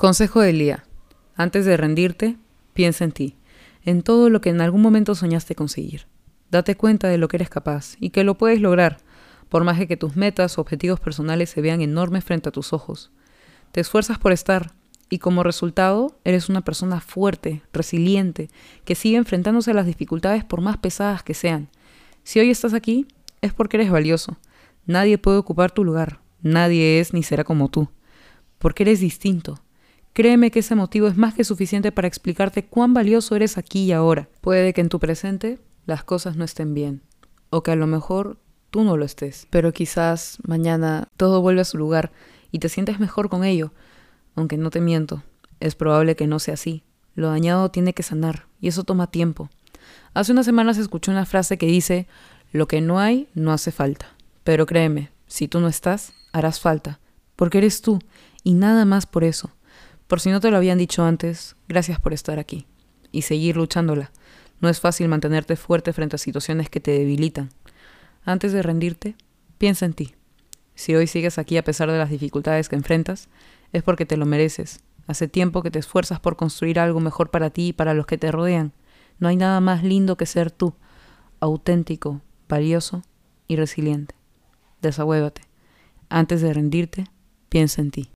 Consejo del día. Antes de rendirte, piensa en ti, en todo lo que en algún momento soñaste conseguir. Date cuenta de lo que eres capaz y que lo puedes lograr, por más que tus metas o objetivos personales se vean enormes frente a tus ojos. Te esfuerzas por estar y como resultado eres una persona fuerte, resiliente, que sigue enfrentándose a las dificultades por más pesadas que sean. Si hoy estás aquí, es porque eres valioso. Nadie puede ocupar tu lugar, nadie es ni será como tú, porque eres distinto Créeme que ese motivo es más que suficiente para explicarte cuán valioso eres aquí y ahora. Puede que en tu presente las cosas no estén bien, o que a lo mejor tú no lo estés, pero quizás mañana todo vuelve a su lugar y te sientes mejor con ello, aunque no te miento, es probable que no sea así. Lo dañado tiene que sanar, y eso toma tiempo. Hace unas semanas escuché una frase que dice, lo que no hay, no hace falta. Pero créeme, si tú no estás, harás falta, porque eres tú, y nada más por eso. Por si no te lo habían dicho antes, gracias por estar aquí y seguir luchándola. No es fácil mantenerte fuerte frente a situaciones que te debilitan. Antes de rendirte, piensa en ti. Si hoy sigues aquí a pesar de las dificultades que enfrentas, es porque te lo mereces. Hace tiempo que te esfuerzas por construir algo mejor para ti y para los que te rodean. No hay nada más lindo que ser tú, auténtico, valioso y resiliente. Desahuévate. Antes de rendirte, piensa en ti.